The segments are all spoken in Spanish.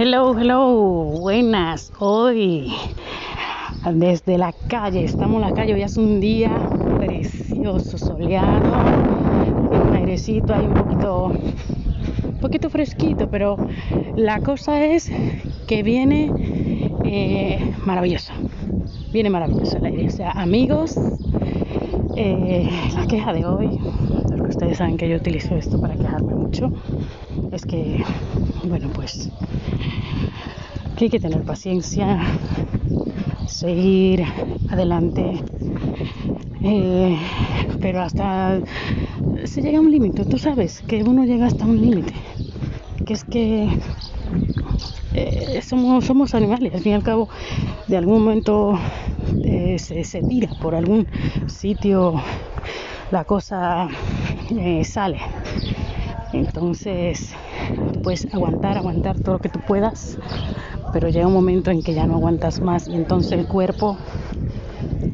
Hello, hello, buenas. Hoy desde la calle, estamos en la calle, hoy es un día precioso, soleado, un airecito ahí un poquito, un poquito fresquito, pero la cosa es que viene eh, maravilloso, viene maravilloso el aire. O sea, amigos, eh, la queja de hoy, porque ustedes saben que yo utilizo esto para quejarme mucho, es que, bueno, pues que hay que tener paciencia, seguir adelante, eh, pero hasta se llega a un límite, tú sabes que uno llega hasta un límite, que es que eh, somos, somos animales, al fin y al cabo, de algún momento eh, se, se, tira por algún sitio, la cosa sale. Entonces, puedes aguantar, aguantar todo lo que tú puedas, pero llega un momento en que ya no aguantas más y entonces el cuerpo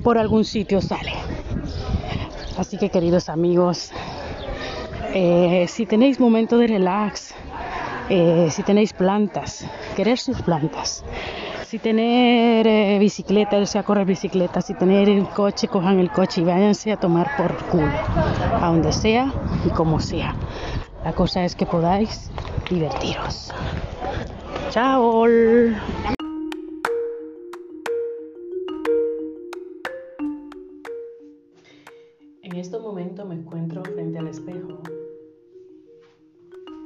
por algún sitio sale. Así que queridos amigos, eh, si tenéis momento de relax, eh, si tenéis plantas, querer sus plantas, si tener eh, bicicleta, irse a correr bicicleta, si tener el coche, cojan el coche y váyanse a tomar por culo, a donde sea y como sea. La cosa es que podáis divertiros. Chao. En este momento me encuentro frente al espejo.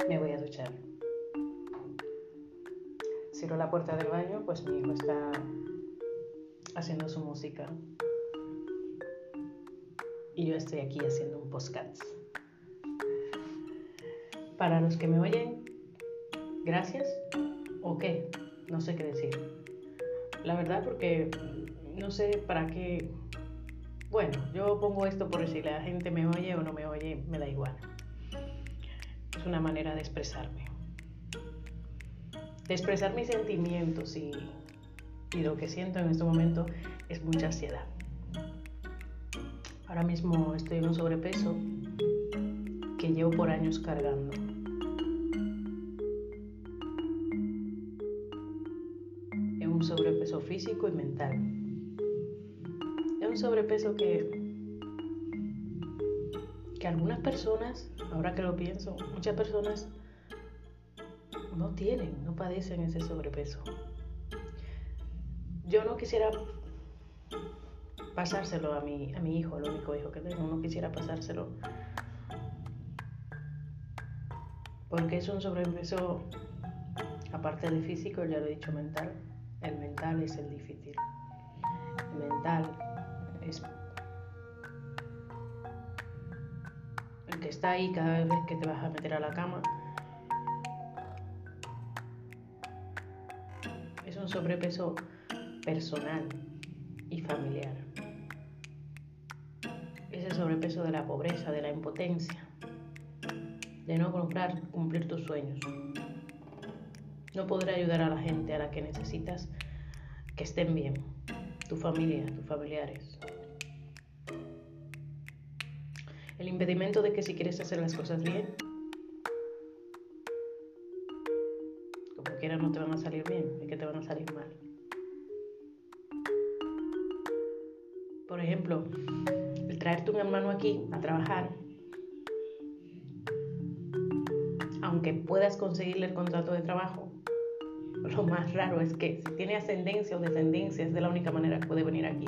Me voy a duchar. Cierro la puerta del baño, pues mi hijo está haciendo su música. Y yo estoy aquí haciendo un podcast. Para los que me oyen, gracias o qué, no sé qué decir. La verdad porque no sé para qué... Bueno, yo pongo esto por si la gente me oye o no me oye, me da igual. Es una manera de expresarme. De expresar mis sentimientos y, y lo que siento en este momento es mucha ansiedad. Ahora mismo estoy en un sobrepeso que llevo por años cargando. Un sobrepeso físico y mental. Es un sobrepeso que, que algunas personas, ahora que lo pienso, muchas personas no tienen, no padecen ese sobrepeso. Yo no quisiera pasárselo a mi, a mi hijo, el único hijo que tengo, no quisiera pasárselo porque es un sobrepeso, aparte de físico, ya lo he dicho, mental, el mental es el difícil. El mental es el que está ahí cada vez que te vas a meter a la cama. Es un sobrepeso personal y familiar. Es el sobrepeso de la pobreza, de la impotencia, de no lograr cumplir tus sueños. No podré ayudar a la gente a la que necesitas que estén bien, tu familia, tus familiares. El impedimento de que si quieres hacer las cosas bien, como quiera no te van a salir bien, y que te van a salir mal. Por ejemplo, el traerte un hermano aquí a trabajar, puedas conseguirle el contrato de trabajo, lo más raro es que si tiene ascendencia o descendencia es de la única manera que puede venir aquí.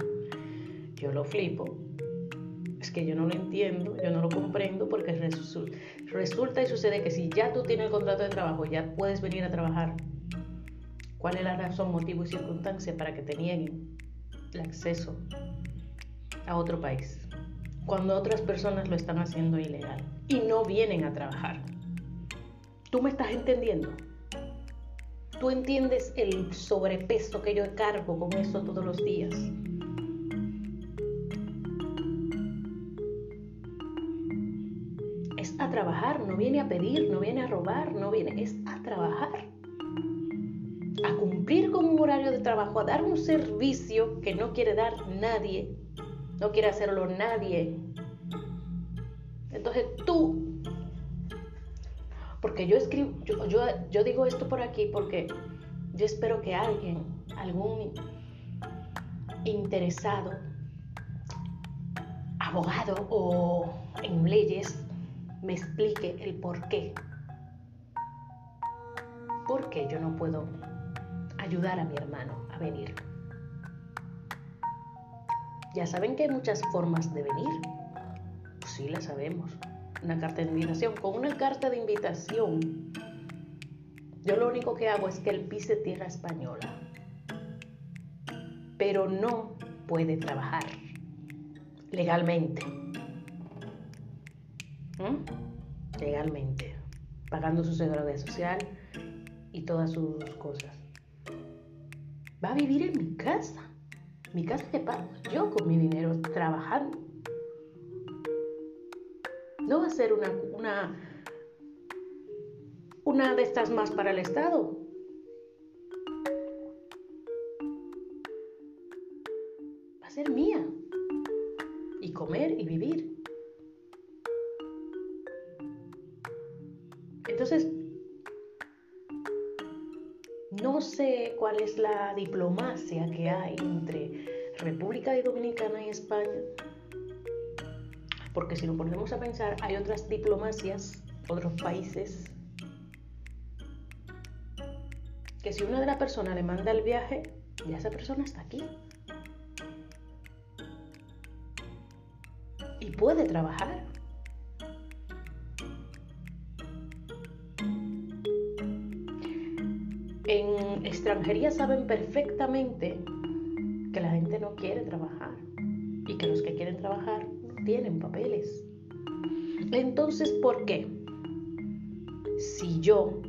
Yo lo flipo. Es que yo no lo entiendo, yo no lo comprendo porque resulta y sucede que si ya tú tienes el contrato de trabajo, ya puedes venir a trabajar. ¿Cuál es la razón, motivo y circunstancia para que te el acceso a otro país? Cuando otras personas lo están haciendo ilegal y no vienen a trabajar. ¿Tú me estás entendiendo? Tú entiendes el sobrepeso que yo cargo con eso todos los días. Es a trabajar, no viene a pedir, no viene a robar, no viene, es a trabajar. A cumplir con un horario de trabajo, a dar un servicio que no quiere dar nadie, no quiere hacerlo nadie. Entonces tú porque yo escribo, yo, digo esto por aquí porque yo espero que alguien, algún interesado, abogado o en leyes, me explique el por qué. ¿Por qué yo no puedo ayudar a mi hermano a venir? Ya saben que hay muchas formas de venir. Pues sí, la sabemos. Una carta de invitación. Con una carta de invitación, yo lo único que hago es que él pise tierra española. Pero no puede trabajar legalmente. ¿Mm? Legalmente. Pagando su seguridad social y todas sus cosas. Va a vivir en mi casa. Mi casa que pago yo con mi dinero trabajando. No va a ser una, una, una de estas más para el Estado. Va a ser mía. Y comer y vivir. Entonces, no sé cuál es la diplomacia que hay entre República Dominicana y España, porque si nos ponemos a pensar, hay otras diplomacias, otros países, que si una de las personas le manda el viaje, ya esa persona está aquí. Y puede trabajar. En extranjería saben perfectamente que la gente no quiere trabajar y que los que quieren trabajar tienen papeles. Entonces, ¿por qué? Si yo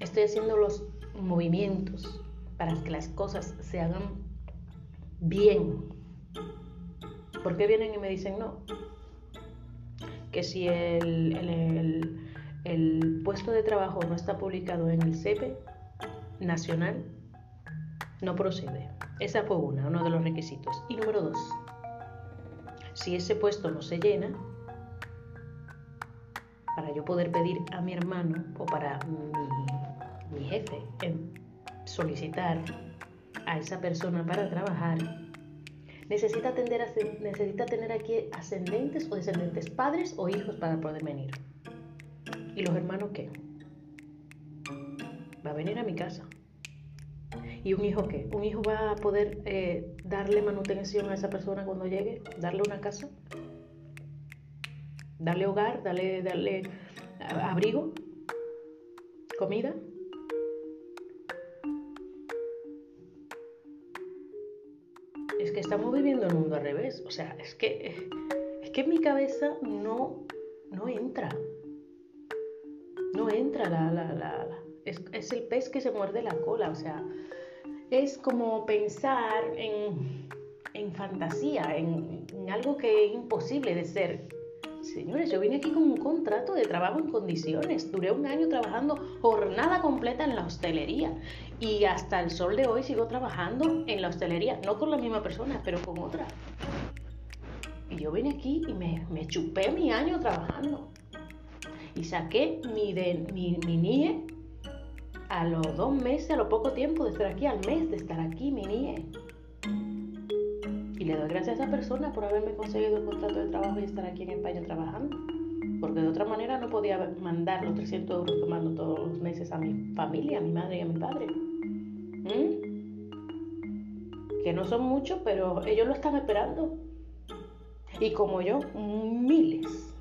estoy haciendo los movimientos para que las cosas se hagan bien, ¿por qué vienen y me dicen no? Que si el, el el puesto de trabajo no está publicado en el CEPE nacional, no procede. Esa fue una, uno de los requisitos. Y número dos, si ese puesto no se llena, para yo poder pedir a mi hermano o para mi, jefe solicitar a esa persona para trabajar, necesita, necesita tener aquí ascendentes o descendentes, padres o hijos para poder venir. ¿Y los hermanos qué? Va a venir a mi casa. ¿Y un hijo qué? ¿Un hijo va a poder eh, darle manutención a esa persona cuando llegue? ¿Darle una casa? ¿Darle hogar? ¿Darle, darle abrigo? ¿Comida? Es que estamos viviendo el mundo al revés. O sea, es que, es que en mi cabeza no, no entra no entra la, la, la, es, el pez que se muerde la cola, o sea, es como pensar en, fantasía, en, algo que es imposible de ser. Señores, yo vine aquí con un contrato de trabajo en condiciones. Duré un año trabajando jornada completa en la hostelería y hasta el sol de hoy sigo trabajando en la hostelería, no con la misma persona, pero con otra. Y yo vine aquí y me, me chupé mi año trabajando y saqué mi, de, mi, mi NIE a los dos meses, a lo poco tiempo de estar aquí, al mes de estar aquí, mi NIE. Y le doy gracias a esa persona por haberme conseguido el contrato de trabajo y estar aquí en España trabajando. Porque de otra manera no podía mandar los 300 euros que mando todos los meses a mi familia, a mi madre y a mi padre. ¿Mm? Que no son muchos, pero ellos lo están esperando. Y como yo, miles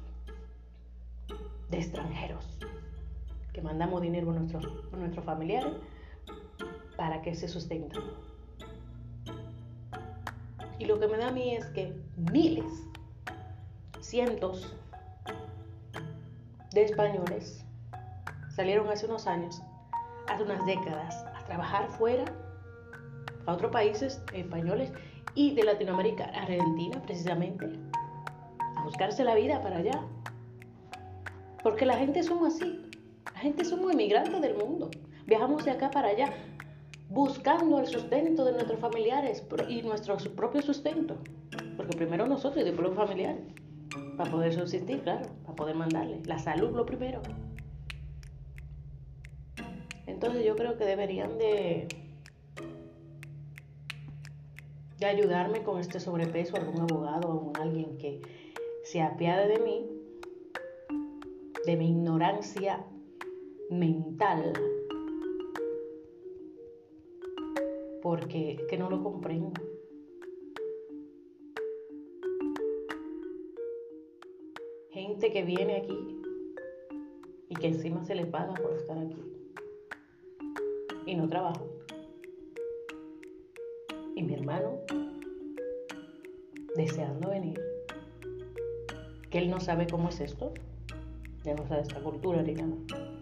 de extranjeros, que mandamos dinero a nuestros, a nuestros familiares para que se sustenten. Y lo que me da a mí es que miles, cientos de españoles salieron hace unos años, hace unas décadas, a trabajar fuera, a otros países españoles y de Latinoamérica, Argentina precisamente, a buscarse la vida para allá. Porque la gente somos así. La gente somos inmigrantes del mundo. Viajamos de acá para allá buscando el sustento de nuestros familiares y nuestro propio sustento. Porque primero nosotros y después los familiares. Para poder subsistir, claro, para poder mandarle. La salud lo primero. Entonces yo creo que deberían de, de ayudarme con este sobrepeso, algún abogado, algún alguien que se apiade de mí, de mi ignorancia mental, porque que no lo comprendo. Gente que viene aquí y que encima se le paga por estar aquí y no trabaja. Y mi hermano deseando venir, que él no sabe cómo es esto, ya no esta cultura ni.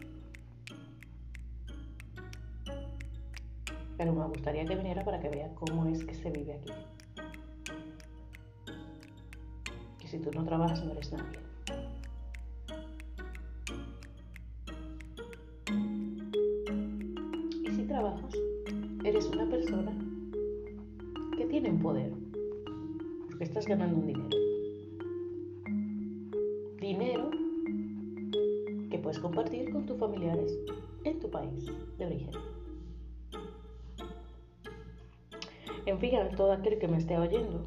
Pero me gustaría que viniera para que vea cómo es que se vive aquí. Que si tú no trabajas no eres nadie. Y si trabajas, eres una persona que tiene un poder. Porque estás ganando un dinero. Dinero que puedes compartir con tus familiares en tu país de origen. En fin, a todo aquel que me esté oyendo,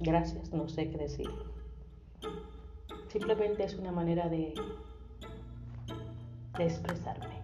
gracias, no sé qué decir. Simplemente es una manera de, de expresarme.